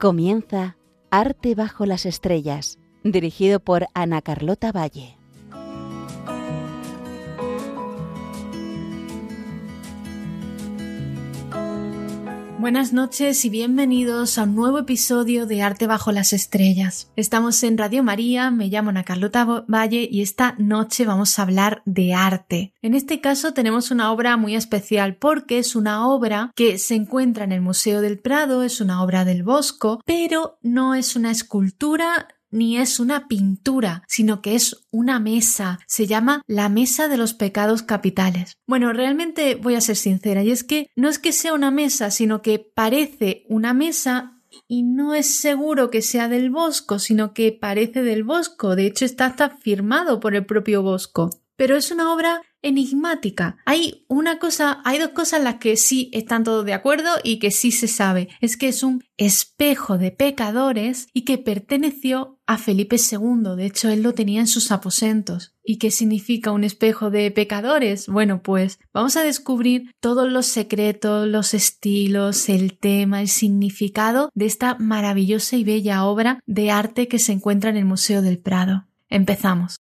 Comienza Arte bajo las estrellas, dirigido por Ana Carlota Valle. Buenas noches y bienvenidos a un nuevo episodio de Arte bajo las estrellas. Estamos en Radio María, me llamo Ana Carlota Valle y esta noche vamos a hablar de arte. En este caso tenemos una obra muy especial porque es una obra que se encuentra en el Museo del Prado, es una obra del Bosco, pero no es una escultura ni es una pintura, sino que es una mesa. Se llama la Mesa de los Pecados Capitales. Bueno, realmente voy a ser sincera, y es que no es que sea una mesa, sino que parece una mesa y no es seguro que sea del Bosco, sino que parece del Bosco. De hecho, está hasta firmado por el propio Bosco. Pero es una obra enigmática. Hay una cosa, hay dos cosas en las que sí están todos de acuerdo y que sí se sabe. Es que es un espejo de pecadores y que perteneció a Felipe II. De hecho, él lo tenía en sus aposentos. ¿Y qué significa un espejo de pecadores? Bueno, pues vamos a descubrir todos los secretos, los estilos, el tema, el significado de esta maravillosa y bella obra de arte que se encuentra en el Museo del Prado. Empezamos.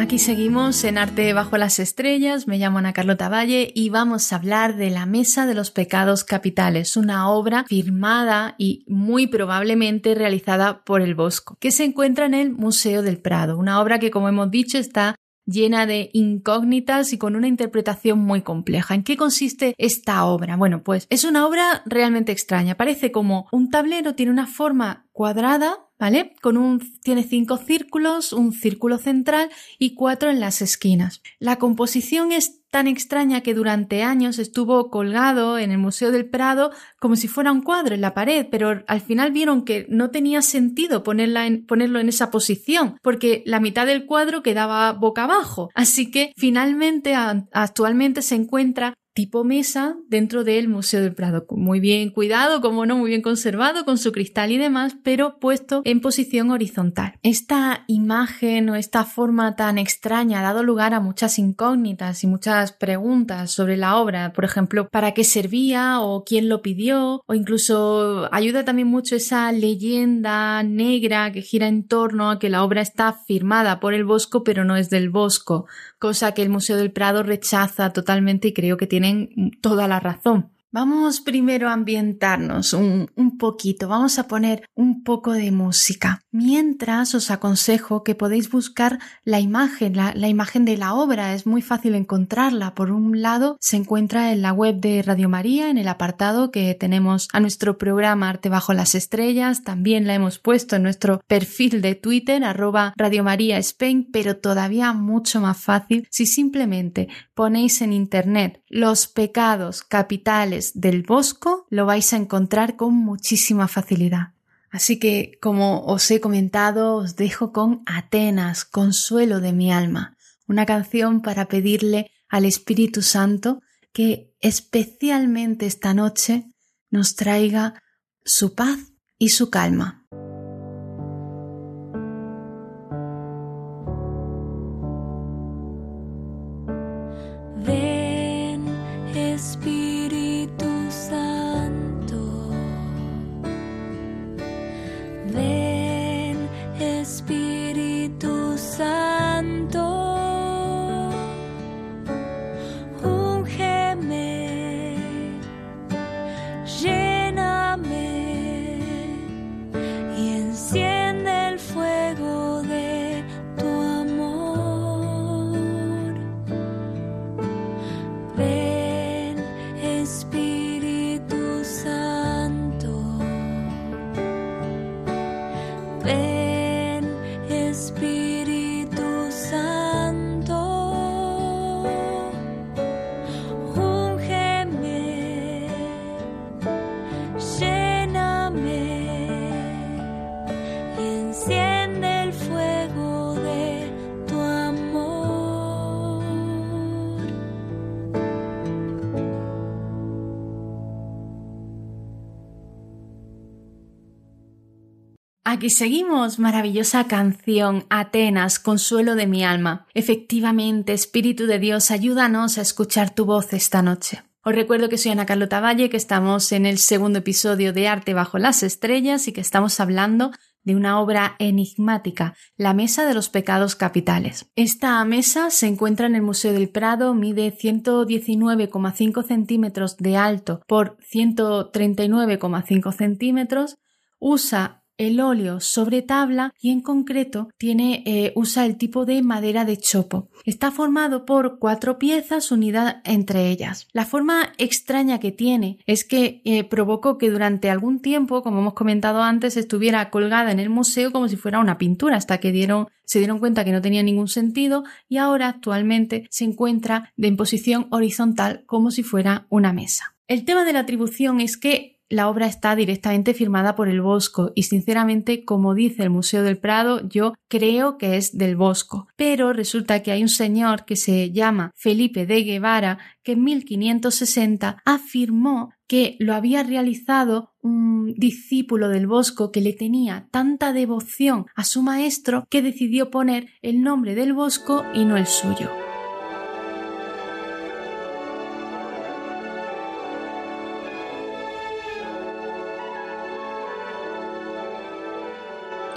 Aquí seguimos en Arte bajo las estrellas, me llamo Ana Carlota Valle y vamos a hablar de La Mesa de los Pecados Capitales, una obra firmada y muy probablemente realizada por el Bosco, que se encuentra en el Museo del Prado, una obra que como hemos dicho está llena de incógnitas y con una interpretación muy compleja. ¿En qué consiste esta obra? Bueno, pues es una obra realmente extraña. Parece como un tablero, tiene una forma cuadrada, ¿vale? Con un, tiene cinco círculos, un círculo central y cuatro en las esquinas. La composición es tan extraña que durante años estuvo colgado en el Museo del Prado como si fuera un cuadro en la pared, pero al final vieron que no tenía sentido ponerla ponerlo en esa posición, porque la mitad del cuadro quedaba boca abajo. Así que finalmente actualmente se encuentra tipo mesa dentro del Museo del Prado. Muy bien cuidado, como no, muy bien conservado, con su cristal y demás, pero puesto en posición horizontal. Esta imagen o esta forma tan extraña ha dado lugar a muchas incógnitas y muchas preguntas sobre la obra. Por ejemplo, ¿para qué servía o quién lo pidió? O incluso ayuda también mucho esa leyenda negra que gira en torno a que la obra está firmada por el Bosco, pero no es del Bosco cosa que el Museo del Prado rechaza totalmente y creo que tienen toda la razón. Vamos primero a ambientarnos un, poquito, vamos a poner un poco de música. Mientras os aconsejo que podéis buscar la imagen, la, la, imagen de la obra, es muy fácil encontrarla. Por un lado, se encuentra en la web de Radio María, en el apartado que tenemos a nuestro programa Arte bajo las estrellas, también la hemos puesto en nuestro perfil de Twitter, arroba Radio María Spain, pero todavía mucho más fácil si simplemente ponéis en Internet los pecados capitales del Bosco lo vais a encontrar con muchísima facilidad. Así que, como os he comentado, os dejo con Atenas, consuelo de mi alma, una canción para pedirle al Espíritu Santo que especialmente esta noche nos traiga su paz y su calma. Aquí seguimos, maravillosa canción, Atenas, consuelo de mi alma. Efectivamente, Espíritu de Dios, ayúdanos a escuchar tu voz esta noche. Os recuerdo que soy Ana Carlota Valle, que estamos en el segundo episodio de Arte bajo las estrellas y que estamos hablando de una obra enigmática, La Mesa de los Pecados Capitales. Esta mesa se encuentra en el Museo del Prado, mide 119,5 centímetros de alto por 139,5 centímetros, usa el óleo sobre tabla y en concreto tiene, eh, usa el tipo de madera de chopo. Está formado por cuatro piezas unidas entre ellas. La forma extraña que tiene es que eh, provocó que durante algún tiempo, como hemos comentado antes, estuviera colgada en el museo como si fuera una pintura hasta que se dieron cuenta que no tenía ningún sentido y ahora actualmente se encuentra en posición horizontal como si fuera una mesa. El tema de la atribución es que la obra está directamente firmada por el Bosco y sinceramente, como dice el Museo del Prado, yo creo que es del Bosco. Pero resulta que hay un señor que se llama Felipe de Guevara que en 1560 afirmó que lo había realizado un discípulo del Bosco que le tenía tanta devoción a su maestro que decidió poner el nombre del Bosco y no el suyo.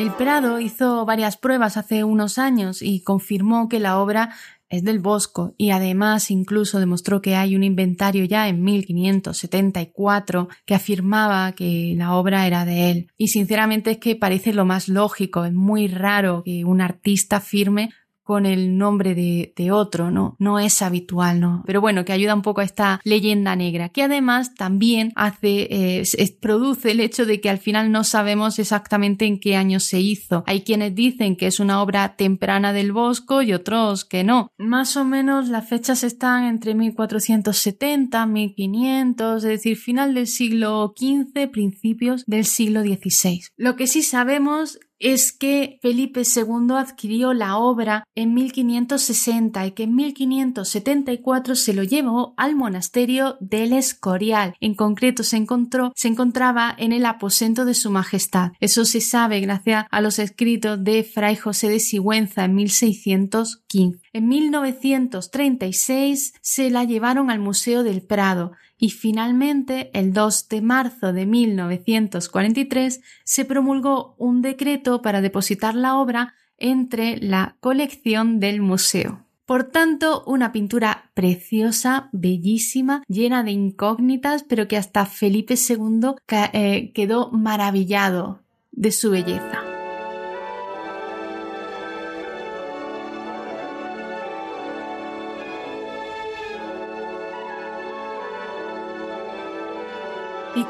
El Prado hizo varias pruebas hace unos años y confirmó que la obra es del Bosco y además incluso demostró que hay un inventario ya en 1574 que afirmaba que la obra era de él. Y sinceramente es que parece lo más lógico, es muy raro que un artista firme con el nombre de, de, otro, ¿no? No es habitual, ¿no? Pero bueno, que ayuda un poco a esta leyenda negra, que además también hace, eh, produce el hecho de que al final no sabemos exactamente en qué año se hizo. Hay quienes dicen que es una obra temprana del Bosco y otros que no. Más o menos las fechas están entre 1470, 1500, es decir, final del siglo XV, principios del siglo XVI. Lo que sí sabemos es que Felipe II adquirió la obra en 1560 y que en 1574 se lo llevó al monasterio del Escorial. En concreto se encontró, se encontraba en el aposento de su majestad. Eso se sabe gracias a los escritos de Fray José de Sigüenza en 1615. En 1936 se la llevaron al Museo del Prado y finalmente el 2 de marzo de 1943 se promulgó un decreto para depositar la obra entre la colección del museo. Por tanto, una pintura preciosa, bellísima, llena de incógnitas, pero que hasta Felipe II eh, quedó maravillado de su belleza.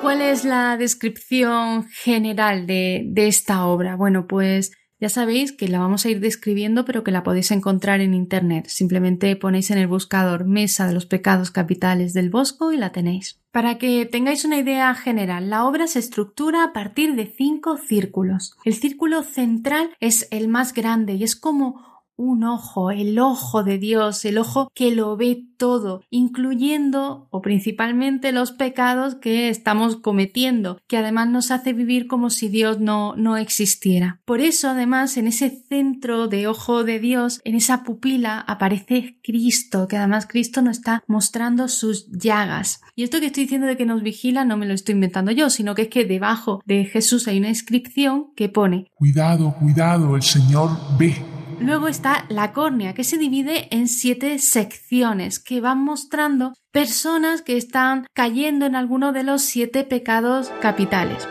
Cuál es la descripción general de, esta obra? Bueno, pues ya sabéis que la vamos a ir describiendo, pero que la podéis encontrar en Internet. Simplemente ponéis en el buscador Mesa de los Pecados Capitales del Bosco y la tenéis. Para que tengáis una idea general, la obra se estructura a partir de cinco círculos. El círculo central es el más grande y es como un ojo, el ojo de Dios, el ojo que lo ve todo, incluyendo o principalmente los pecados que estamos cometiendo, que además nos hace vivir como si Dios no, no existiera. Por eso, además, en ese centro de ojo de Dios, en esa pupila, aparece Cristo, que además Cristo nos está mostrando sus llagas. Y esto que estoy diciendo de que nos vigila no me lo estoy inventando yo, sino que es que debajo de Jesús hay una inscripción que pone Cuidado, cuidado, el Señor ve Luego está la córnea, que se divide en siete secciones que van mostrando personas que están cayendo en alguno de los siete pecados capitales.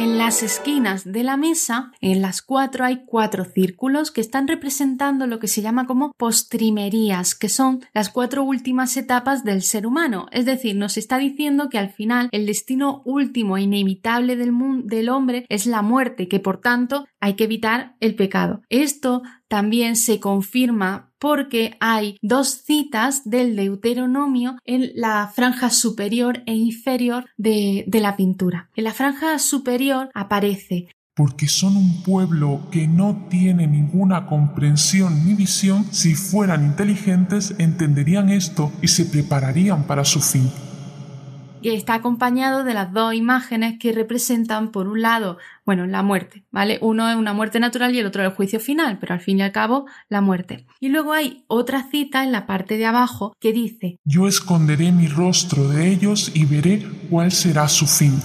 En las esquinas de la mesa, en las cuatro hay cuatro círculos que están representando lo que se llama como postrimerías, que son las cuatro últimas etapas del ser humano. Es decir, nos está diciendo que al final el destino último e inevitable del, del hombre es la muerte, que por tanto hay que evitar el pecado. Esto también se confirma porque hay dos citas del Deuteronomio en la franja superior e inferior de, la pintura. En la franja superior aparece porque son un pueblo que no tiene ninguna comprensión ni visión, si fueran inteligentes entenderían esto y se prepararían para su fin y está acompañado de las dos imágenes que representan, por un lado, bueno, la muerte, ¿vale? Uno es una muerte natural y el otro el juicio final, pero al fin y al cabo, la muerte. Y luego hay otra cita en la parte de abajo que dice, Yo esconderé mi rostro de ellos y veré cuál será su fin.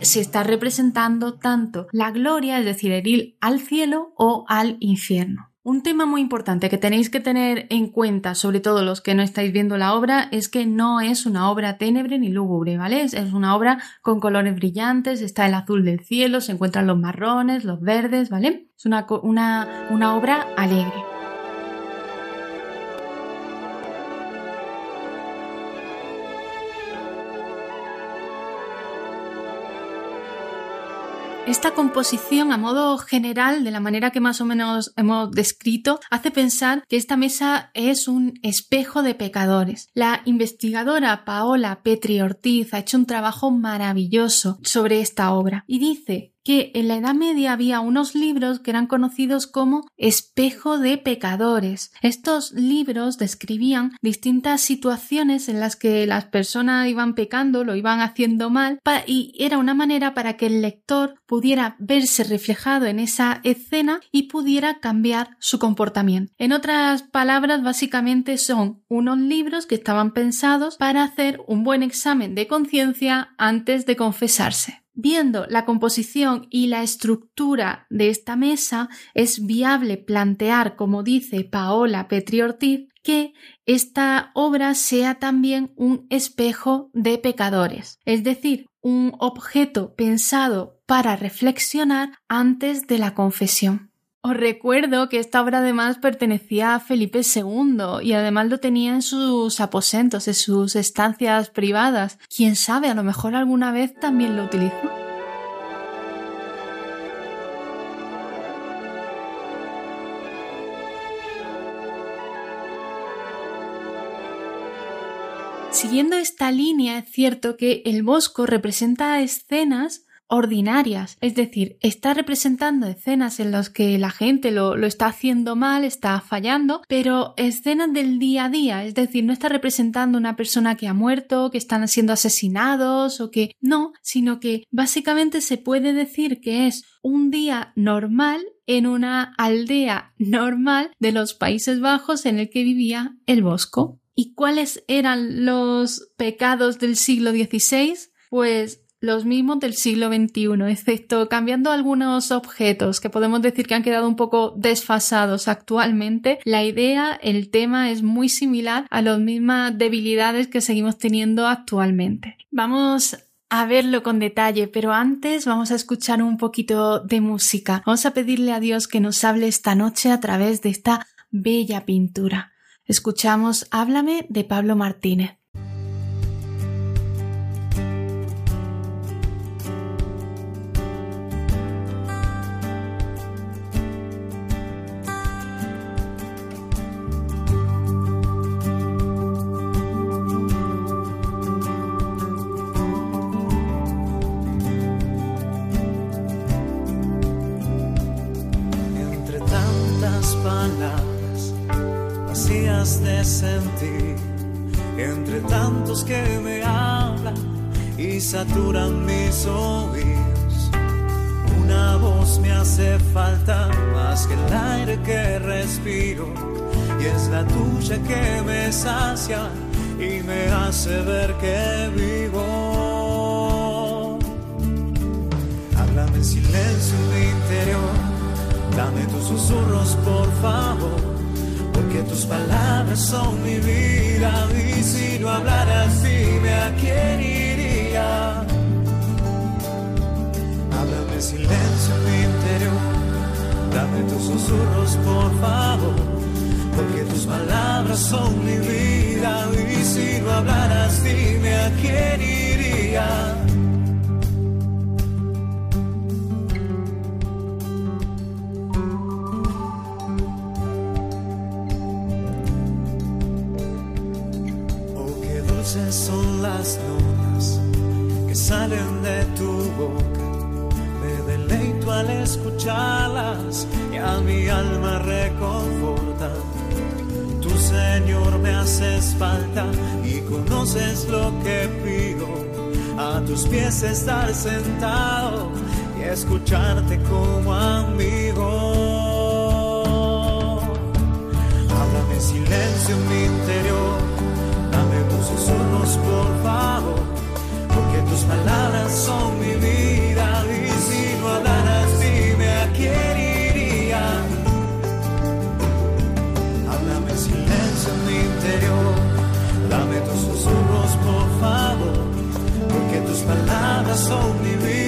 Se está representando tanto la gloria, es decir, el ir al cielo o al infierno. Un tema muy importante que tenéis que tener en cuenta, sobre todo los que no estáis viendo la obra, es que no es una obra ténebre ni lúgubre, ¿vale? Es una obra con colores brillantes, está el azul del cielo, se encuentran los marrones, los verdes, ¿vale? Es una, una, una obra alegre. Esta composición, a modo general, de la manera que más o menos hemos descrito, hace pensar que esta mesa es un espejo de pecadores. La investigadora Paola Petri Ortiz ha hecho un trabajo maravilloso sobre esta obra y dice que en la Edad Media había unos libros que eran conocidos como espejo de pecadores. Estos libros describían distintas situaciones en las que las personas iban pecando, lo iban haciendo mal, y era una manera para que el lector pudiera verse reflejado en esa escena y pudiera cambiar su comportamiento. En otras palabras, básicamente son unos libros que estaban pensados para hacer un buen examen de conciencia antes de confesarse. Viendo la composición y la estructura de esta mesa, es viable plantear, como dice Paola Petri Ortiz, que esta obra sea también un espejo de pecadores, es decir, un objeto pensado para reflexionar antes de la confesión. Os recuerdo que esta obra además pertenecía a Felipe II y además lo tenía en sus aposentos, en sus estancias privadas. Quién sabe, a lo mejor alguna vez también lo utilizó. Siguiendo esta línea, es cierto que el Bosco representa escenas ordinarias, es decir, está representando escenas en las que la gente lo, lo, está haciendo mal, está fallando, pero escenas del día a día, es decir, no está representando una persona que ha muerto, que están siendo asesinados o que no, sino que básicamente se puede decir que es un día normal en una aldea normal de los Países Bajos en el que vivía el Bosco. ¿Y cuáles eran los pecados del siglo XVI? Pues los mismos del siglo XXI, excepto cambiando algunos objetos que podemos decir que han quedado un poco desfasados actualmente, la idea, el tema es muy similar a las mismas debilidades que seguimos teniendo actualmente. Vamos a verlo con detalle, pero antes vamos a escuchar un poquito de música. Vamos a pedirle a Dios que nos hable esta noche a través de esta bella pintura. Escuchamos Háblame de Pablo Martínez. Entre tantos que me hablan y saturan mis oídos. Una voz me hace falta más que el aire que respiro y es la tuya que me sacia y me hace ver que vivo. Háblame en silencio en mi interior, dame tus susurros por favor porque tus palabras son mi vida y si no hablaras dime a quién iría. Háblame silencio en mi interior, dame tus susurros por favor, porque tus palabras son mi vida y si no hablaras dime a quién iría. Al escucharlas y a mi alma reconforta. Tu Señor me haces falta y conoces lo que pido. A tus pies estar sentado y escucharte como amigo. Háblame en silencio en mi interior, dame tus susurros por favor, porque tus palabras son mi vida palabras son mi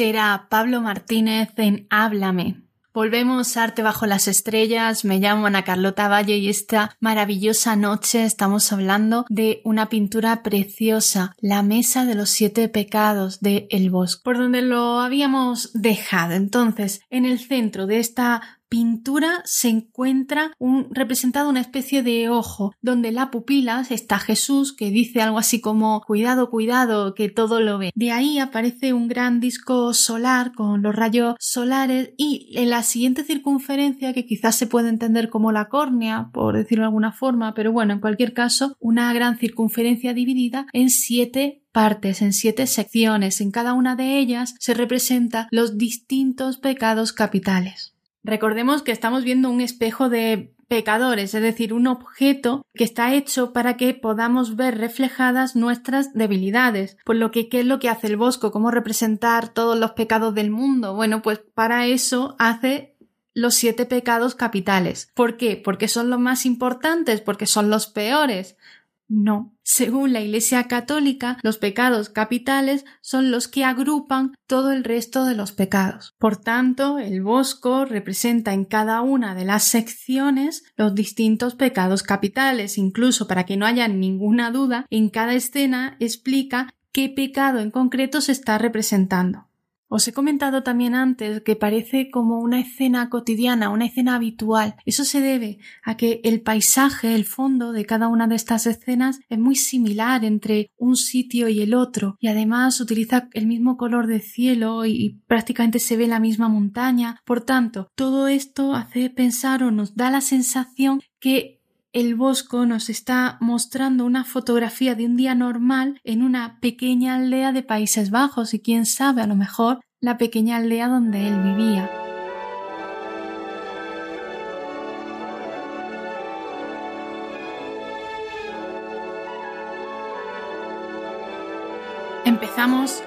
Era Pablo Martínez en Háblame. Volvemos a Arte bajo las estrellas. Me llamo Ana Carlota Valle y esta maravillosa noche estamos hablando de una pintura preciosa, La Mesa de los Siete Pecados de El Bosque, por donde lo habíamos dejado. Entonces, en el centro de esta pintura se encuentra un, representado una especie de ojo, donde la pupila está Jesús, que dice algo así como cuidado, cuidado, que todo lo ve. De ahí aparece un gran disco solar con los rayos solares y en la siguiente circunferencia, que quizás se puede entender como la córnea, por decirlo de alguna forma, pero bueno, en cualquier caso, una gran circunferencia dividida en siete partes, en siete secciones. En cada una de ellas se representa los distintos pecados capitales. Recordemos que estamos viendo un espejo de pecadores, es decir, un objeto que está hecho para que podamos ver reflejadas nuestras debilidades. Por lo que, ¿qué es lo que hace el Bosco? ¿Cómo representar todos los pecados del mundo? Bueno, pues para eso hace los siete pecados capitales. ¿Por qué? ¿Porque son los más importantes? ¿Porque son los peores? No. Según la Iglesia Católica, los pecados capitales son los que agrupan todo el resto de los pecados. Por tanto, el bosco representa en cada una de las secciones los distintos pecados capitales. Incluso para que no haya ninguna duda, en cada escena explica qué pecado en concreto se está representando. Os he comentado también antes que parece como una escena cotidiana, una escena habitual. Eso se debe a que el paisaje, el fondo de cada una de estas escenas es muy similar entre un sitio y el otro y además utiliza el mismo color de cielo y prácticamente se ve la misma montaña. Por tanto, todo esto hace pensar o nos da la sensación que el Bosco nos está mostrando una fotografía de un día normal en una pequeña aldea de Países Bajos y quién sabe a lo mejor la pequeña aldea donde él vivía.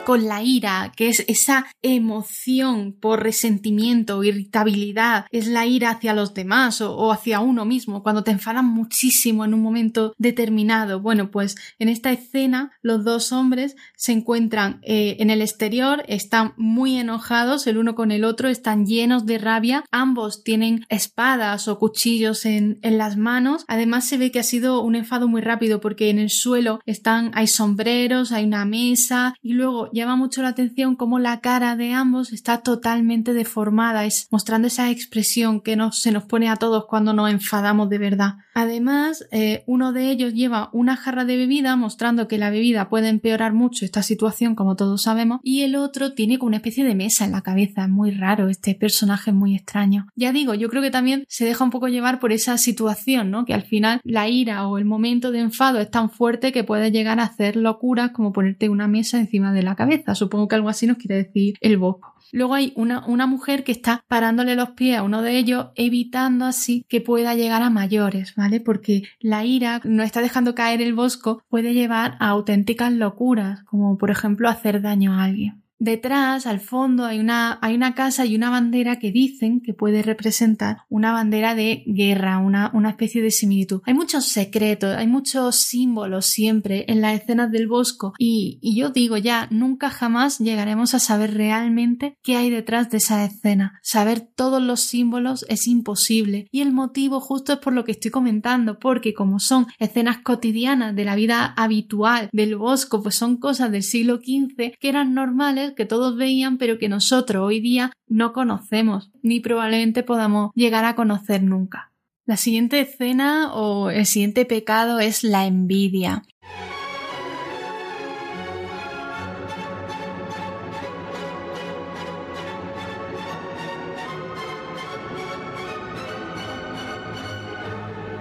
Con la ira, que es esa emoción por resentimiento irritabilidad, es la ira hacia los demás o, hacia uno mismo, cuando te enfadan muchísimo en un momento determinado. Bueno, pues en esta escena los dos hombres se encuentran eh, en el exterior, están muy enojados el uno con el otro, están llenos de rabia, ambos tienen espadas o cuchillos en, en las manos, además se ve que ha sido un enfado muy rápido porque en el suelo están, hay sombreros, hay una mesa, y luego llama mucho la atención cómo la cara de ambos está totalmente deformada, es mostrando esa expresión que nos, se nos pone a todos cuando nos enfadamos de verdad. Además, eh, uno de ellos lleva una jarra de bebida mostrando que la bebida puede empeorar mucho esta situación, como todos sabemos, y el otro tiene como una especie de mesa en la cabeza. Es muy raro, este personaje es muy extraño. Ya digo, yo creo que también se deja un poco llevar por esa situación, ¿no? Que al final la ira o el momento de enfado es tan fuerte que puede llegar a hacer locuras como ponerte una mesa encima de la cabeza. Supongo que algo así nos quiere decir el bosco. Luego hay una, una mujer que está parándole los pies a uno de ellos, evitando así que pueda llegar a mayores, ¿vale? Porque la ira no está dejando caer el bosco, puede llevar a auténticas locuras, como por ejemplo hacer daño a alguien. Detrás, al fondo, hay una, hay una casa y una bandera que dicen que puede representar una bandera de guerra, una, una especie de similitud. Hay muchos secretos, hay muchos símbolos siempre en las escenas del bosco y, y yo digo ya, nunca jamás llegaremos a saber realmente qué hay detrás de esa escena. Saber todos los símbolos es imposible y el motivo justo es por lo que estoy comentando, porque como son escenas cotidianas de la vida habitual del bosco, pues son cosas del siglo XV que eran normales que todos veían pero que nosotros hoy día no conocemos ni probablemente podamos llegar a conocer nunca. La siguiente escena o el siguiente pecado es la envidia.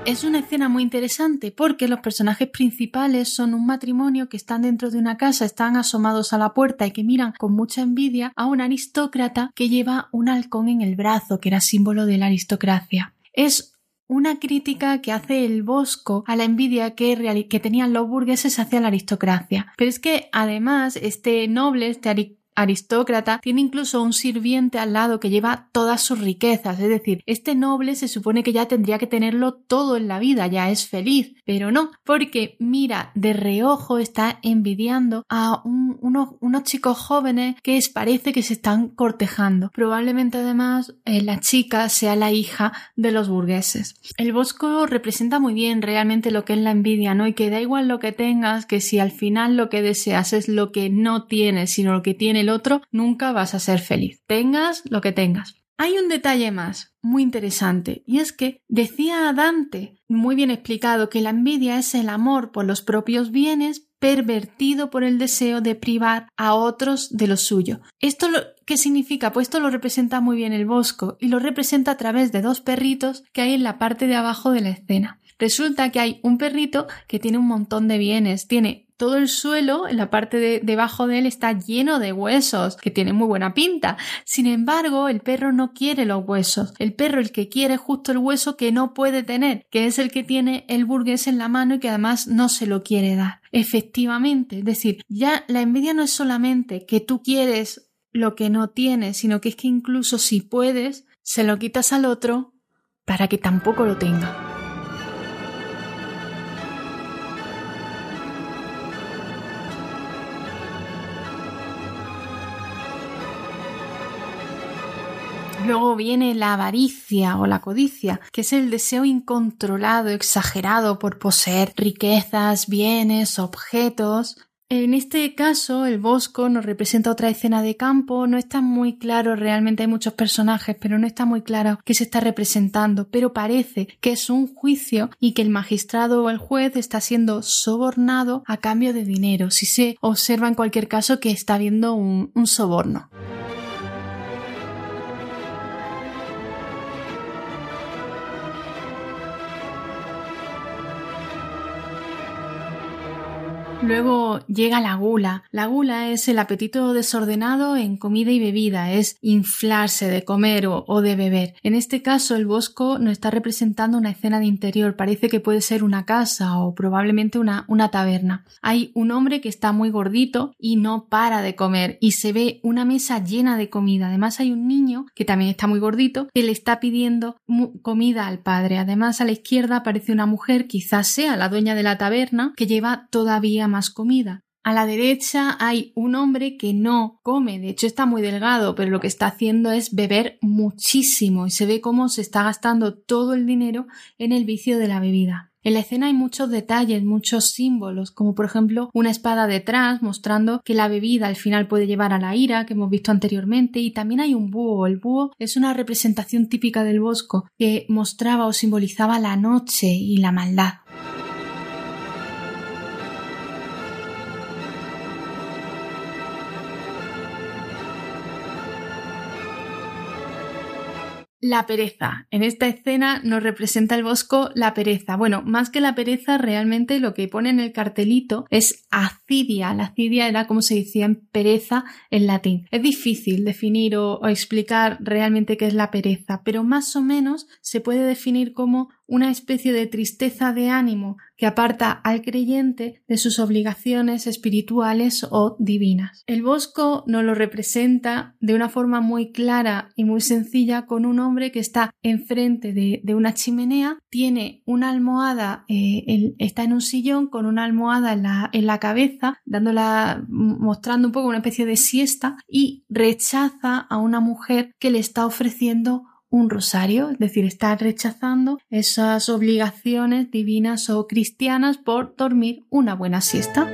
Es una escena muy interesante porque los personajes principales son un matrimonio que están dentro de una casa, están asomados a la puerta y que miran con mucha envidia a un aristócrata que lleva un halcón en el brazo, que era símbolo de la aristocracia. Es una crítica que hace el Bosco a la envidia que, tenían los burgueses hacia la aristocracia. Pero es que además este noble, este aristócrata tiene incluso un sirviente al lado que lleva todas sus riquezas, es decir, este noble se supone que ya tendría que tenerlo todo en la vida, ya es feliz, pero no, porque mira, de reojo está envidiando a unos, chicos jóvenes que parece que se están cortejando. Probablemente además eh, la chica sea la hija de los burgueses. El bosco representa muy bien realmente lo que es la envidia, ¿no? Y que da igual lo que tengas, que si al final lo que deseas es lo que no tienes, sino lo que tiene el otro, nunca vas a ser feliz. Tengas lo que tengas. Hay un detalle más muy interesante y es que decía Dante, muy bien explicado, que la envidia es el amor por los propios bienes pervertido por el deseo de privar a otros de lo suyo. ¿Esto lo, qué significa? Pues esto lo representa muy bien el Bosco y lo representa a través de dos perritos que hay en la parte de abajo de la escena. Resulta que hay un perrito que tiene un montón de bienes, tiene todo el suelo, en la parte de debajo de él, está lleno de huesos, que tiene muy buena pinta. Sin embargo, el perro no quiere los huesos. El perro el que quiere justo el hueso que no puede tener, que es el que tiene el burgués en la mano y que además no se lo quiere dar. Efectivamente, es decir, ya la envidia no es solamente que tú quieres lo que no tienes, sino que es que incluso si puedes, se lo quitas al otro para que tampoco lo tenga. Luego viene la avaricia o la codicia, que es el deseo incontrolado, exagerado por poseer riquezas, bienes, objetos. En este caso, el Bosco nos representa otra escena de campo, no está muy claro, realmente hay muchos personajes, pero no está muy claro qué se está representando, pero parece que es un juicio y que el magistrado o el juez está siendo sobornado a cambio de dinero, si se observa en cualquier caso que está habiendo un, un soborno. Luego llega la gula. La gula es el apetito desordenado en comida y bebida, es inflarse de comer o, de beber. En este caso, el bosco no está representando una escena de interior, parece que puede ser una casa o probablemente una, una taberna. Hay un hombre que está muy gordito y no para de comer y se ve una mesa llena de comida. Además, hay un niño que también está muy gordito que le está pidiendo comida al padre. Además, a la izquierda aparece una mujer, quizás sea la dueña de la taberna, que lleva todavía comida. A la derecha hay un hombre que no come, de hecho está muy delgado, pero lo que está haciendo es beber muchísimo y se ve cómo se está gastando todo el dinero en el vicio de la bebida. En la escena hay muchos detalles, muchos símbolos, como por ejemplo una espada detrás mostrando que la bebida al final puede llevar a la ira, que hemos visto anteriormente, y también hay un búho. El búho es una representación típica del bosco que mostraba o simbolizaba la noche y la maldad. La pereza. En esta escena nos representa el Bosco la pereza. Bueno, más que la pereza, realmente lo que pone en el cartelito es acidia. La acidia era como se decía en pereza en latín. Es difícil definir o, o explicar realmente qué es la pereza, pero más o menos se puede definir como una especie de tristeza de ánimo que aparta al creyente de sus obligaciones espirituales o divinas. El Bosco nos lo representa de una forma muy clara y muy sencilla con un hombre que está enfrente de, una chimenea, tiene una almohada, eh, está en un sillón con una almohada en la, en la cabeza, dándola, mostrando un poco una especie de siesta y rechaza a una mujer que le está ofreciendo un rosario, es decir, está rechazando esas obligaciones divinas o cristianas por dormir una buena siesta.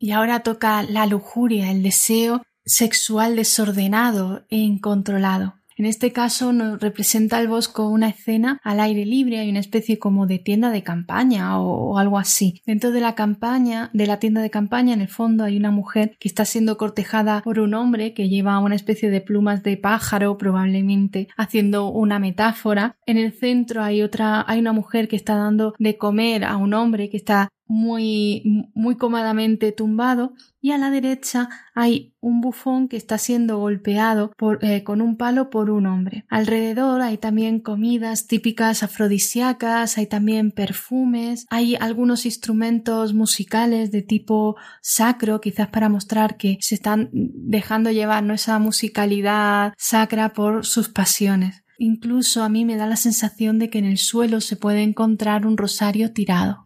Y ahora toca la lujuria, el deseo sexual desordenado e incontrolado. En este caso nos representa el bosco una escena al aire libre, hay una especie como de tienda de campaña o, algo así. Dentro de la campaña, de la tienda de campaña, en el fondo hay una mujer que está siendo cortejada por un hombre que lleva una especie de plumas de pájaro, probablemente haciendo una metáfora. En el centro hay otra, hay una mujer que está dando de comer a un hombre que está muy, muy cómodamente tumbado y a la derecha hay un bufón que está siendo golpeado eh, con un palo por un hombre. Alrededor hay también comidas típicas afrodisíacas, hay también perfumes, hay algunos instrumentos musicales de tipo sacro, quizás para mostrar que se están dejando llevar ¿no? esa musicalidad sacra por sus pasiones. Incluso a mí me da la sensación de que en el suelo se puede encontrar un rosario tirado.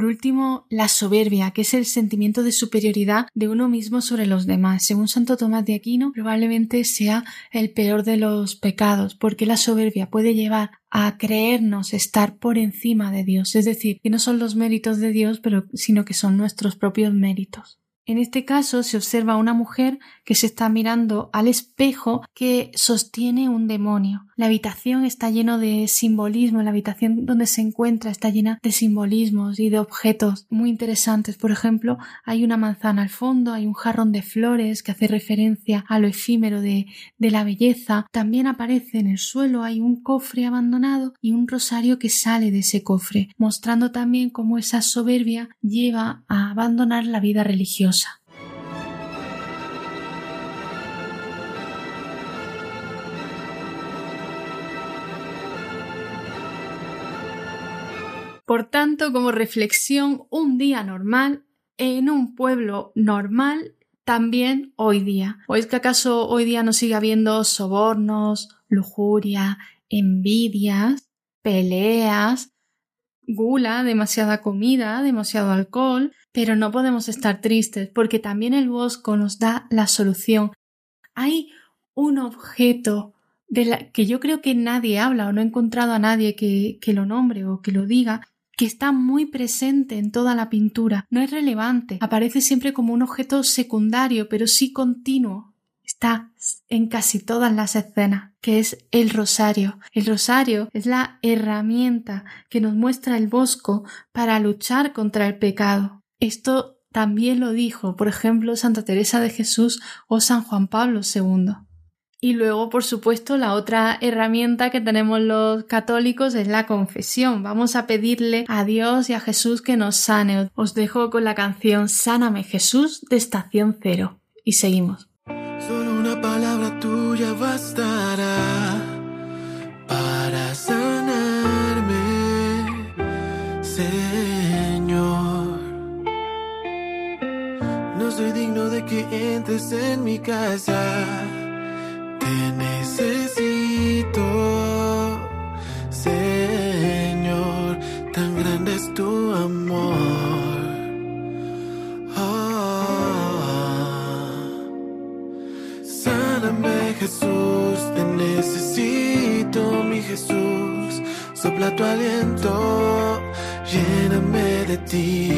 Por último, la soberbia, que es el sentimiento de superioridad de uno mismo sobre los demás. Según Santo Tomás de Aquino, probablemente sea el peor de los pecados, porque la soberbia puede llevar a creernos estar por encima de Dios, es decir, que no son los méritos de Dios, pero sino que son nuestros propios méritos. En este caso se observa una mujer que se está mirando al espejo que sostiene un demonio. La habitación está llena de simbolismo, la habitación donde se encuentra está llena de simbolismos y de objetos muy interesantes. Por ejemplo, hay una manzana al fondo, hay un jarrón de flores que hace referencia a lo efímero de, de la belleza. También aparece en el suelo, hay un cofre abandonado y un rosario que sale de ese cofre, mostrando también cómo esa soberbia lleva a abandonar la vida religiosa. Por tanto, como reflexión, un día normal en un pueblo normal también hoy día. ¿O es que acaso hoy día no sigue habiendo sobornos, lujuria, envidias, peleas, gula, demasiada comida, demasiado alcohol? Pero no podemos estar tristes porque también el bosco nos da la solución. Hay un objeto de la que yo creo que nadie habla o no he encontrado a nadie que, que lo nombre o que lo diga, que está muy presente en toda la pintura. No es relevante, aparece siempre como un objeto secundario, pero sí continuo. Está en casi todas las escenas, que es el rosario. El rosario es la herramienta que nos muestra el bosco para luchar contra el pecado. Esto también lo dijo, por ejemplo, Santa Teresa de Jesús o San Juan Pablo II. Y luego, por supuesto, la otra herramienta que tenemos los católicos es la confesión. Vamos a pedirle a Dios y a Jesús que nos sane. Os dejo con la canción Sáname Jesús de Estación Cero. Y seguimos. Solo una palabra tuya bastará para sanarme, Señor. No soy digno de que entres en mi casa te necesito, Señor, tan grande es tu amor. Oh, sáname Jesús, te necesito, mi Jesús, sopla tu aliento, lléname de ti.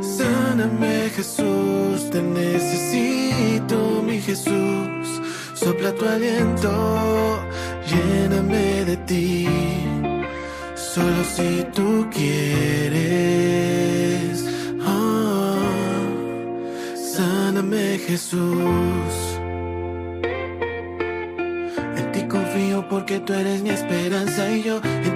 Sáname Jesús, te necesito, Jesús. Sopla tu aliento, lléname de ti. Solo si tú quieres. Oh, sáname Jesús. porque tú eres mi esperanza y yo en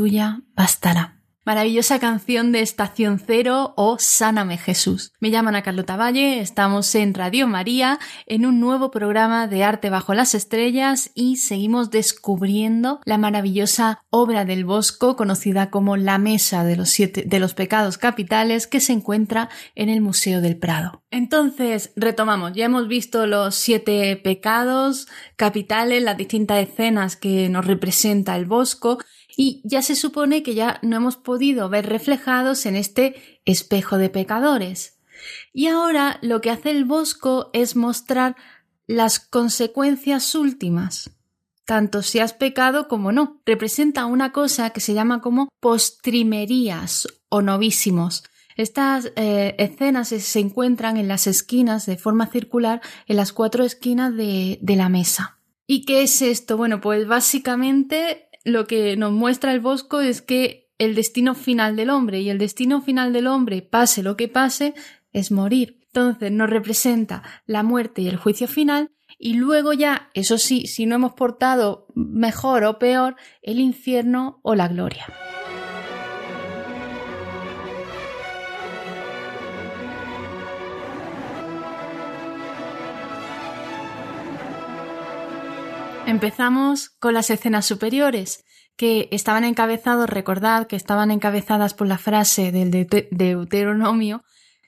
Tuya bastará. Maravillosa canción de Estación Cero o Sáname Jesús. Me llaman a Carlota Valle, estamos en Radio María en un nuevo programa de Arte bajo las Estrellas y seguimos descubriendo la maravillosa obra del Bosco conocida como La Mesa de los, siete, de los Pecados Capitales que se encuentra en el Museo del Prado. Entonces, retomamos, ya hemos visto los siete pecados capitales, las distintas escenas que nos representa el Bosco y ya se supone que ya no hemos podido ver reflejados en este espejo de pecadores. Y ahora lo que hace el Bosco es mostrar las consecuencias últimas, tanto si has pecado como no. Representa una cosa que se llama como postrimerías o novísimos. Estas eh, escenas se, encuentran en las esquinas de forma circular, en las cuatro esquinas de, de la mesa. ¿Y qué es esto? Bueno, pues básicamente lo que nos muestra el Bosco es que el destino final del hombre y el destino final del hombre, pase lo que pase, es morir. Entonces nos representa la muerte y el juicio final y luego ya, eso sí, si no hemos portado mejor o peor, el infierno o la gloria. Empezamos con las escenas superiores, que estaban encabezados, recordad que estaban encabezadas por la frase del Deuteronomio,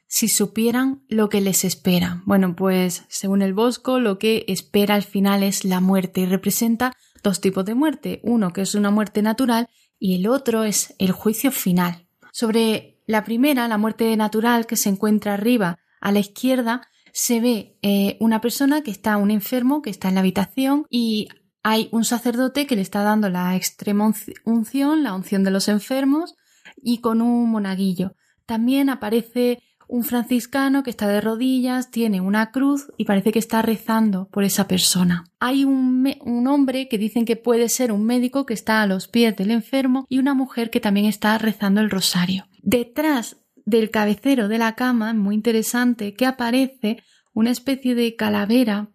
si supieran lo que les espera. Bueno, pues según el Bosco, lo que espera al final es la muerte y representa dos tipos de muerte. Uno que es una muerte natural y el otro es el juicio final. Sobre la primera, la muerte natural que se encuentra arriba a la izquierda, se ve eh, una persona que está, un enfermo que está en la habitación y hay un sacerdote que le está dando la extrema unción, la unción de los enfermos y con un monaguillo. También aparece un franciscano que está de rodillas, tiene una cruz y parece que está rezando por esa persona. Hay un, un, hombre que dicen que puede ser un médico que está a los pies del enfermo y una mujer que también está rezando el rosario. Detrás del cabecero de la cama, muy interesante, que aparece una especie de calavera,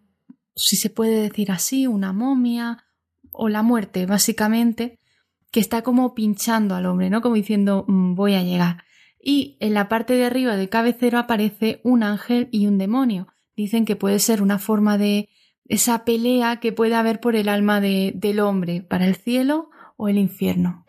si se puede decir así, una momia o la muerte, básicamente, que está como pinchando al hombre, ¿no? Como diciendo mm, voy a llegar. y en la parte de arriba del cabecero aparece un ángel y un demonio. Dicen que puede ser una forma de esa pelea que puede haber por el alma del hombre, para el cielo o el infierno.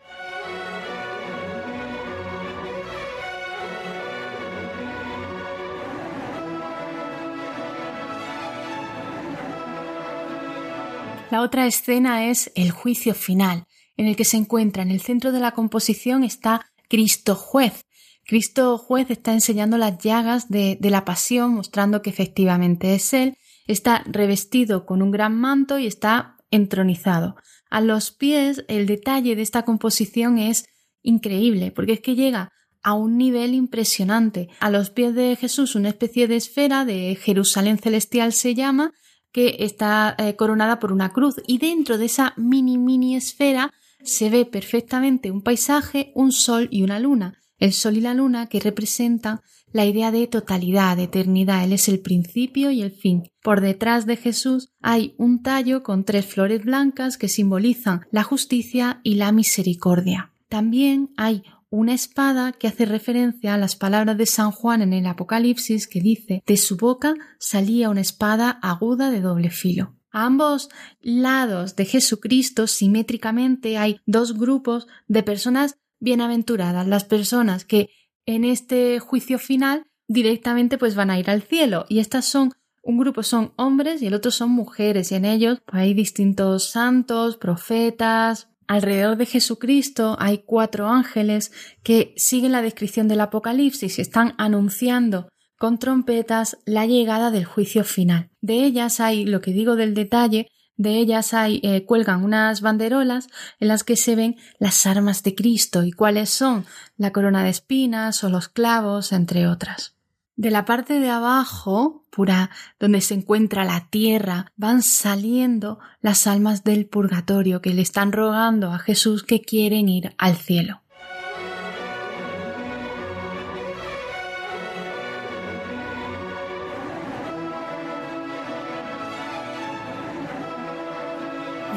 La otra escena es el juicio final, en el que se encuentra en el centro de la composición está Cristo juez. Cristo juez está enseñando las llagas de, la pasión, mostrando que efectivamente es Él, está revestido con un gran manto y está entronizado. A los pies, el detalle de esta composición es increíble, porque es que llega a un nivel impresionante. A los pies de Jesús, una especie de esfera de Jerusalén celestial se llama, que está eh, coronada por una cruz y dentro de esa mini mini esfera se ve perfectamente un paisaje, un sol y una luna. El sol y la luna que representan la idea de totalidad, de eternidad. Él es el principio y el fin. Por detrás de Jesús hay un tallo con tres flores blancas que simbolizan la justicia y la misericordia. También hay una espada que hace referencia a las palabras de San Juan en el Apocalipsis que dice de su boca salía una espada aguda de doble filo. A ambos lados de Jesucristo simétricamente hay dos grupos de personas bienaventuradas, las personas que en este juicio final directamente pues van a ir al cielo y estas son un grupo son hombres y el otro son mujeres y en ellos pues, hay distintos santos, profetas, Alrededor de Jesucristo hay cuatro ángeles que siguen la descripción del Apocalipsis y están anunciando con trompetas la llegada del juicio final. De ellas hay, lo que digo del detalle, de ellas hay, eh, cuelgan unas banderolas en las que se ven las armas de Cristo y cuáles son la corona de espinas o los clavos, entre otras. De la parte de abajo, pura, donde se encuentra la tierra, van saliendo las almas del purgatorio que le están rogando a Jesús que quieren ir al cielo.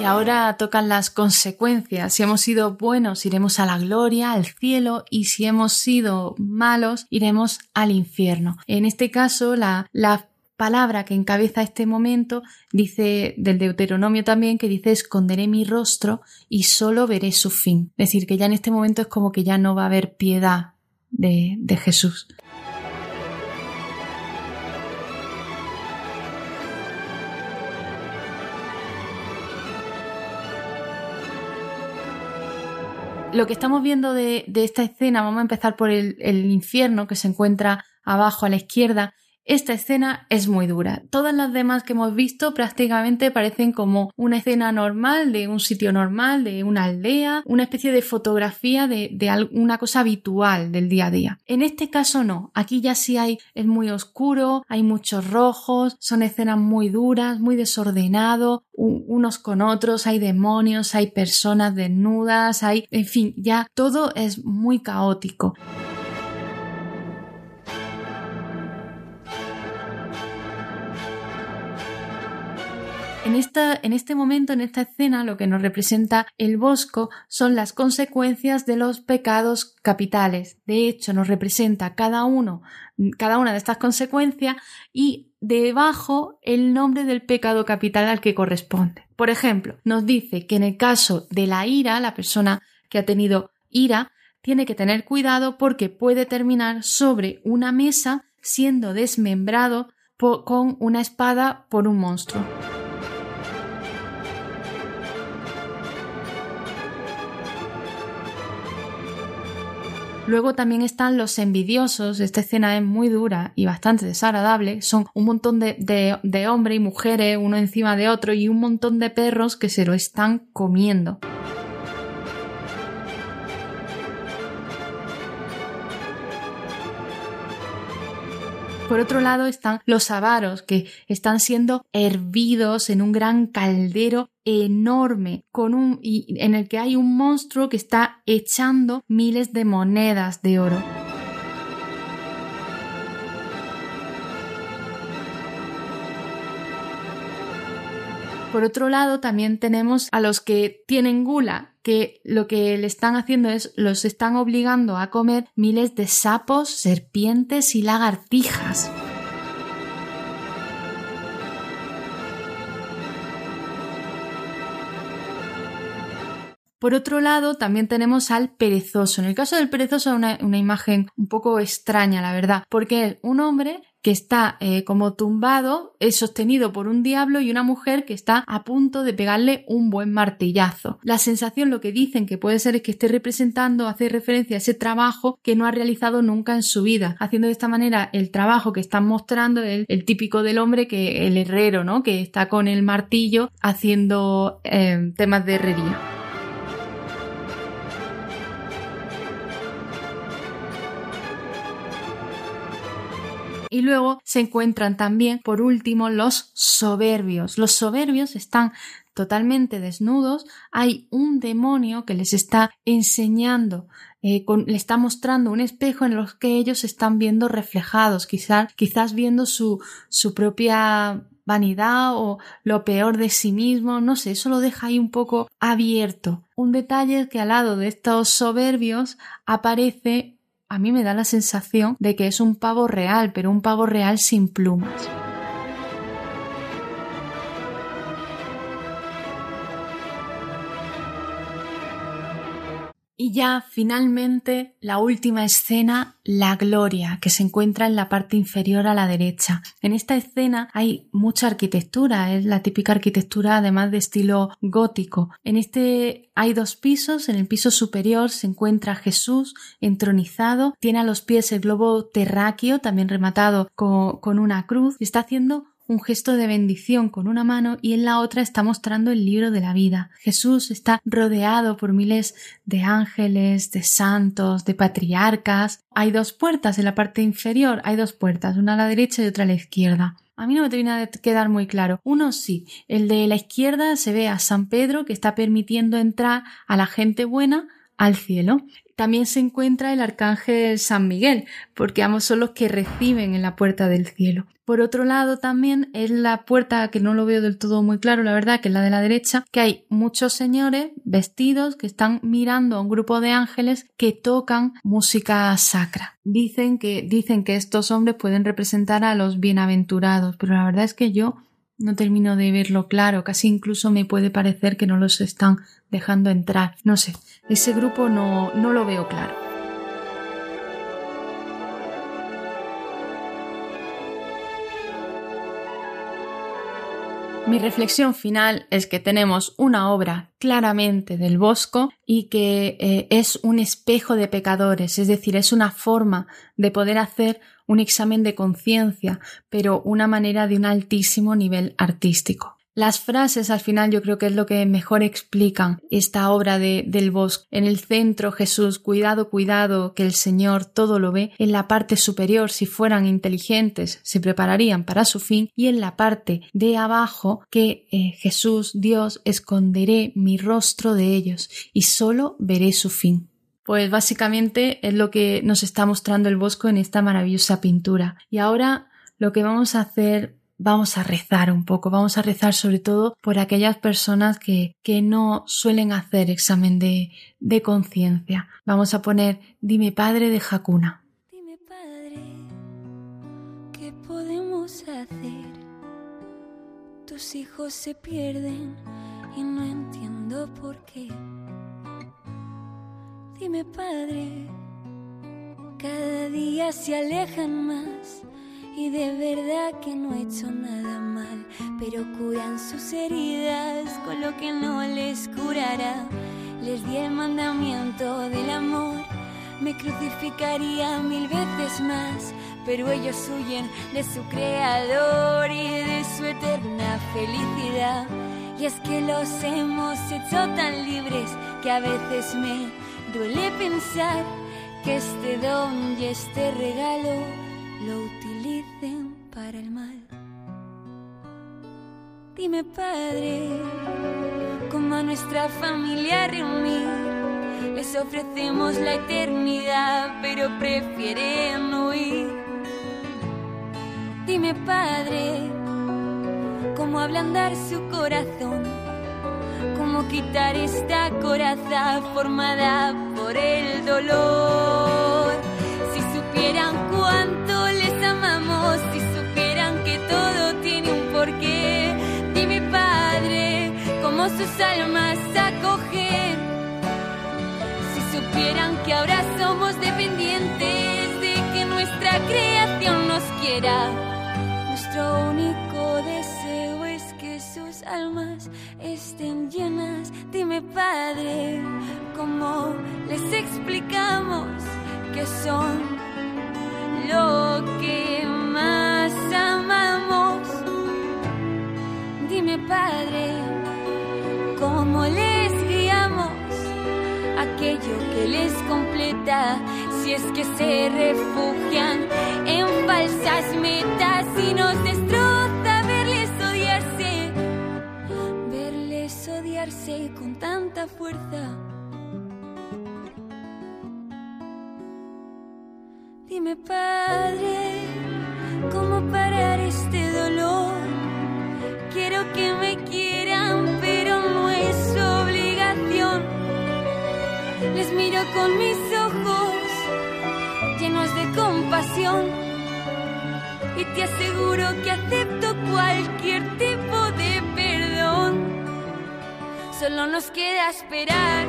Y ahora tocan las consecuencias. Si hemos sido buenos, iremos a la gloria, al cielo, y si hemos sido malos, iremos al infierno. En este caso, la, la palabra que encabeza este momento dice del Deuteronomio también que dice esconderé mi rostro y solo veré su fin. Es decir, que ya en este momento es como que ya no va a haber piedad de, de Jesús. Lo que estamos viendo de, esta escena, vamos a empezar por el, el infierno que se encuentra abajo a la izquierda, esta escena es muy dura. Todas las demás que hemos visto prácticamente parecen como una escena normal de un sitio normal, de una aldea, una especie de fotografía de, de una cosa habitual del día a día. En este caso no. Aquí ya sí hay, es muy oscuro, hay muchos rojos, son escenas muy duras, muy desordenado, unos con otros, hay demonios, hay personas desnudas, hay, en fin, ya todo es muy caótico. En, este momento, en esta escena, lo que nos representa el bosco son las consecuencias de los pecados capitales. De hecho, nos representa cada uno, cada una de estas consecuencias y debajo el nombre del pecado capital al que corresponde. Por ejemplo, nos dice que en el caso de la ira, la persona que ha tenido ira, tiene que tener cuidado porque puede terminar sobre una mesa siendo desmembrado con una espada por un monstruo. Luego también están los envidiosos. Esta escena es muy dura y bastante desagradable. Son un montón de, de, hombres y mujeres uno encima de otro y un montón de perros que se lo están comiendo. Por otro lado están los avaros que están siendo hervidos en un gran caldero enorme con un y en el que hay un monstruo que está echando miles de monedas de oro. Por otro lado, también tenemos a los que tienen gula, que lo que le están haciendo es los están obligando a comer miles de sapos, serpientes y lagartijas. Por otro lado, también tenemos al perezoso. En el caso del perezoso, una, imagen un poco extraña, la verdad, porque es un hombre que está eh, como tumbado, es sostenido por un diablo y una mujer que está a punto de pegarle un buen martillazo. La sensación, lo que dicen que puede ser es que esté representando, hace referencia a ese trabajo que no ha realizado nunca en su vida, haciendo de esta manera el trabajo que están mostrando el, típico del hombre que el herrero, ¿no? Que está con el martillo haciendo eh, temas de herrería. Y luego se encuentran también, por último, los soberbios. Los soberbios están totalmente desnudos. Hay un demonio que les está enseñando, eh, le está mostrando un espejo en los que ellos están viendo reflejados, quizás, quizás viendo su, su propia vanidad o lo peor de sí mismo, no sé, eso lo deja ahí un poco abierto. Un detalle es que al lado de estos soberbios aparece a mí me da la sensación de que es un pavo real, pero un pavo real sin plumas. Ya finalmente la última escena, la gloria, que se encuentra en la parte inferior a la derecha. En esta escena hay mucha arquitectura, es la típica arquitectura además de estilo gótico. En este hay dos pisos, en el piso superior se encuentra Jesús entronizado, tiene a los pies el globo terráqueo también rematado con, con una cruz y está haciendo un gesto de bendición con una mano y en la otra está mostrando el libro de la vida. Jesús está rodeado por miles de ángeles, de santos, de patriarcas. Hay dos puertas en la parte inferior, hay dos puertas, una a la derecha y otra a la izquierda. A mí no me termina de quedar muy claro. Uno sí, el de la izquierda se ve a San Pedro que está permitiendo entrar a la gente buena al cielo también se encuentra el arcángel San Miguel, porque ambos son los que reciben en la puerta del cielo. Por otro lado, también es la puerta que no lo veo del todo muy claro, la verdad, que es la de la derecha, que hay muchos señores vestidos que están mirando a un grupo de ángeles que tocan música sacra. Dicen que, dicen que estos hombres pueden representar a los bienaventurados, pero la verdad es que yo no termino de verlo claro, casi incluso me puede parecer que no los están dejando entrar. No sé, ese grupo no, no lo veo claro. Mi reflexión final es que tenemos una obra claramente del Bosco y que eh, es un espejo de pecadores, es decir, es una forma de poder hacer un examen de conciencia, pero una manera de un altísimo nivel artístico. Las frases al final yo creo que es lo que mejor explican esta obra de, del bosque. En el centro Jesús, cuidado, cuidado, que el Señor todo lo ve. En la parte superior, si fueran inteligentes, se prepararían para su fin. Y en la parte de abajo, que eh, Jesús, Dios, esconderé mi rostro de ellos y solo veré su fin. Pues básicamente es lo que nos está mostrando el Bosco en esta maravillosa pintura. Y ahora lo que vamos a hacer vamos a rezar un poco, vamos a rezar sobre todo por aquellas personas que, que no suelen hacer examen de, de conciencia. Vamos a poner Dime Padre de Jacuna. Dime Padre, ¿qué podemos hacer? Tus hijos se pierden y no entiendo por qué. Dime Padre, cada día se alejan más y de verdad que no he hecho nada mal, pero curan sus heridas con lo que no les curará. Les di el mandamiento del amor, me crucificaría mil veces más, pero ellos huyen de su creador y de su eterna felicidad. Y es que los hemos hecho tan libres que a veces me duele pensar que este don y este regalo lo Dime, Padre, cómo a nuestra familia reunir. Les ofrecemos la eternidad, pero prefieren huir. Dime, Padre, cómo ablandar su corazón, cómo quitar esta coraza formada por el dolor. Si supieran cuánto les amamos, si supieran que todo tiene un porqué, sus almas acogen. Si supieran que ahora somos dependientes de que nuestra creación nos quiera, nuestro único deseo es que sus almas estén llenas. Dime Padre, ¿cómo les explicamos que son lo que más amamos? Dime Padre, Si es que se refugian en falsas metas y nos destroza verles odiarse, verles odiarse con tanta fuerza. Dime, Padre, ¿cómo parar este dolor? Quiero que me quieran, pero no es obligación. Les miro con mis compasión y te aseguro que acepto cualquier tipo de perdón. Solo nos queda esperar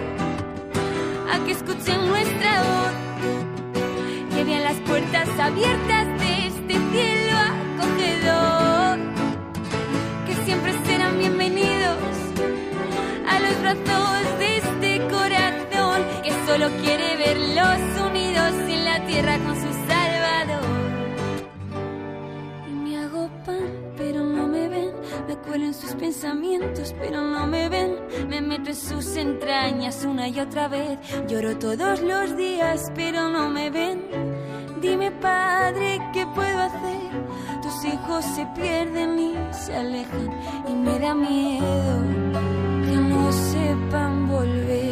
a que escuchen nuestra voz que vean las puertas abiertas de este cielo acogedor, que siempre serán bienvenidos a los brazos de este corazón que solo quiere verlos unidos en la tierra con su me cuelo en sus pensamientos, pero no me ven, me meto en sus entrañas una y otra vez, lloro todos los días, pero no me ven. Dime, Padre, ¿qué puedo hacer? Tus hijos se pierden y se alejan y me da miedo que no sepan volver.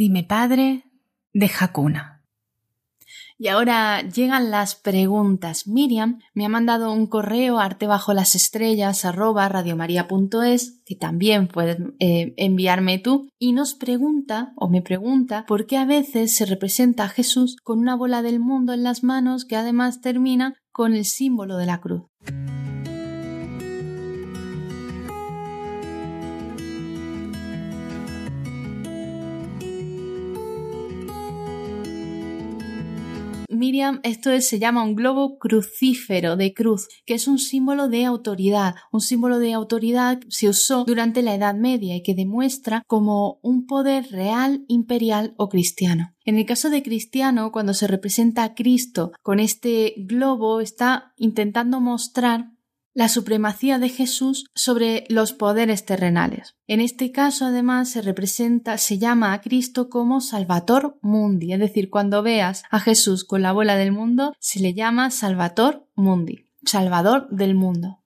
Dime Padre de Hakuna. Y ahora llegan las preguntas. Miriam me ha mandado un correo arte bajo las estrellas arroba radiomaria.es que también puedes eh, enviarme tú y nos pregunta o me pregunta por qué a veces se representa a Jesús con una bola del mundo en las manos que además termina con el símbolo de la cruz. Miriam, esto se llama un globo crucífero de cruz, que es un símbolo de autoridad. Un símbolo de autoridad se usó durante la Edad Media y que demuestra como un poder real, imperial o cristiano. En el caso de cristiano, cuando se representa a Cristo con este globo, está intentando mostrar la supremacía de Jesús sobre los poderes terrenales. En este caso, además, se representa, se llama a Cristo como Salvator Mundi, es decir, cuando veas a Jesús con la bola del mundo, se le llama Salvator Mundi, Salvador del mundo.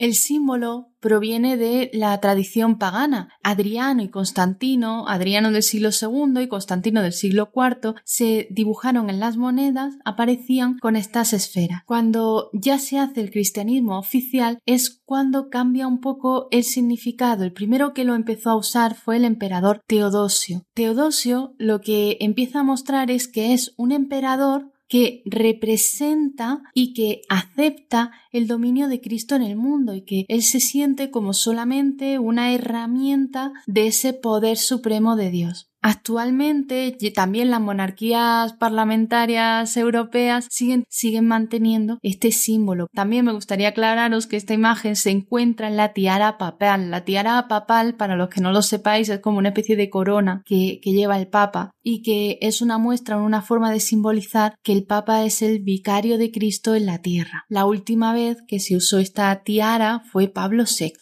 El símbolo proviene de la tradición pagana. Adriano y Constantino, Adriano del siglo II y Constantino del siglo IV, se dibujaron en las monedas, aparecían con estas esferas. Cuando ya se hace el cristianismo oficial es cuando cambia un poco el significado. El primero que lo empezó a usar fue el emperador Teodosio. Teodosio lo que empieza a mostrar es que es un emperador que representa y que acepta el dominio de Cristo en el mundo y que Él se siente como solamente una herramienta de ese poder supremo de Dios. Actualmente también las monarquías parlamentarias europeas siguen, siguen, manteniendo este símbolo. También me gustaría aclararos que esta imagen se encuentra en la tiara papal. La tiara papal, para los que no lo sepáis, es como una especie de corona que, que lleva el Papa y que es una muestra, una forma de simbolizar que el Papa es el vicario de Cristo en la tierra. La última vez que se usó esta tiara fue Pablo VI.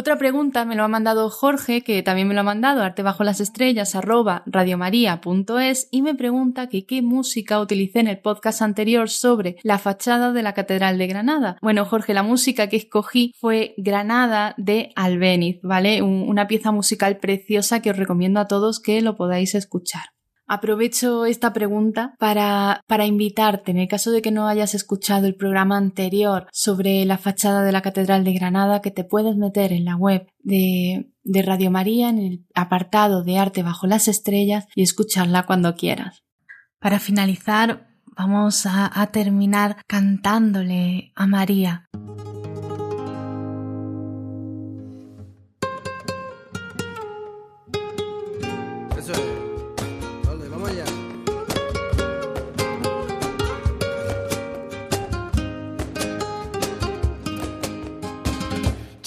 Otra pregunta me lo ha mandado Jorge, que también me lo ha mandado arte bajo las estrellas arroba radiomaria.es y me pregunta que qué música utilicé en el podcast anterior sobre la fachada de la Catedral de Granada. Bueno, Jorge, la música que escogí fue Granada de Albéniz, ¿vale? una pieza musical preciosa que os recomiendo a todos que lo podáis escuchar. Aprovecho esta pregunta para, para, invitarte, en el caso de que no hayas escuchado el programa anterior sobre la fachada de la Catedral de Granada, que te puedes meter en la web de, de Radio María en el apartado de Arte bajo las Estrellas y escucharla cuando quieras. Para finalizar, vamos a, a terminar cantándole a María.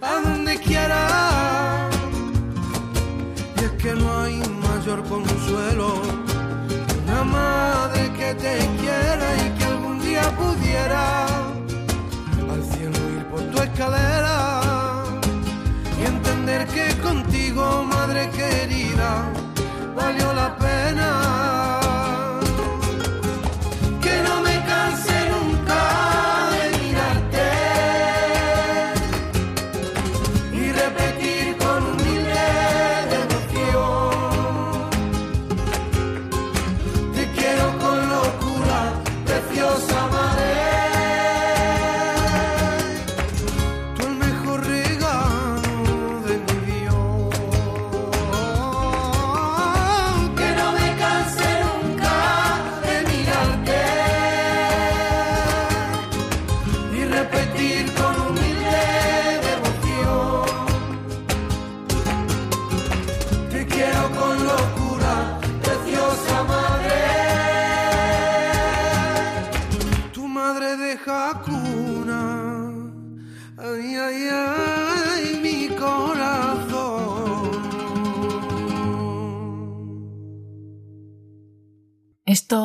a donde quiera. Y es que no hay mayor consuelo una madre que te quiera y que algún día pudiera al cielo ir por tu escalera y entender que contigo, madre querida, valió la pena.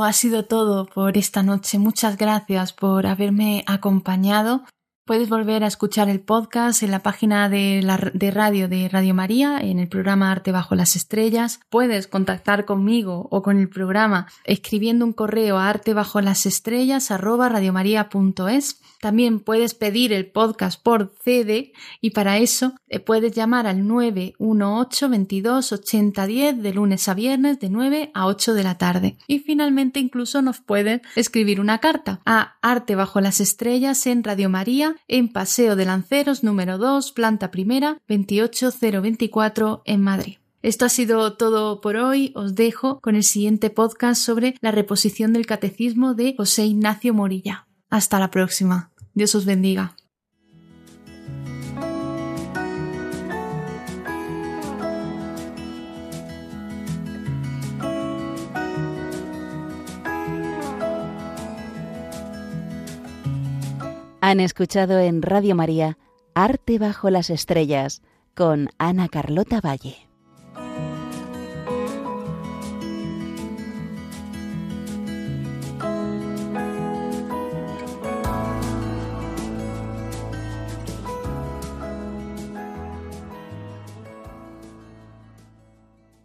Ha sido todo por esta noche. Muchas gracias por haberme acompañado. Puedes volver a escuchar el podcast en la página de, radio de Radio María, en el programa Arte bajo las Estrellas. Puedes contactar conmigo o con el programa escribiendo un correo a artebajolasEstrellas@radiomaria.es. También puedes pedir el podcast por CD y para eso eh, puedes llamar al 918 22 80 10 de lunes a viernes de 9 a 8 de la tarde. Y finalmente incluso nos puedes escribir una carta a Arte bajo las Estrellas en Radio María en Paseo de Lanceros número 2, planta primera, 28024 en Madrid. Esto ha sido todo por hoy. Os dejo con el siguiente podcast sobre la reposición del catecismo de José Ignacio Morilla. Hasta la próxima. Dios os bendiga. Han escuchado en Radio María Arte bajo las estrellas con Ana Carlota Valle.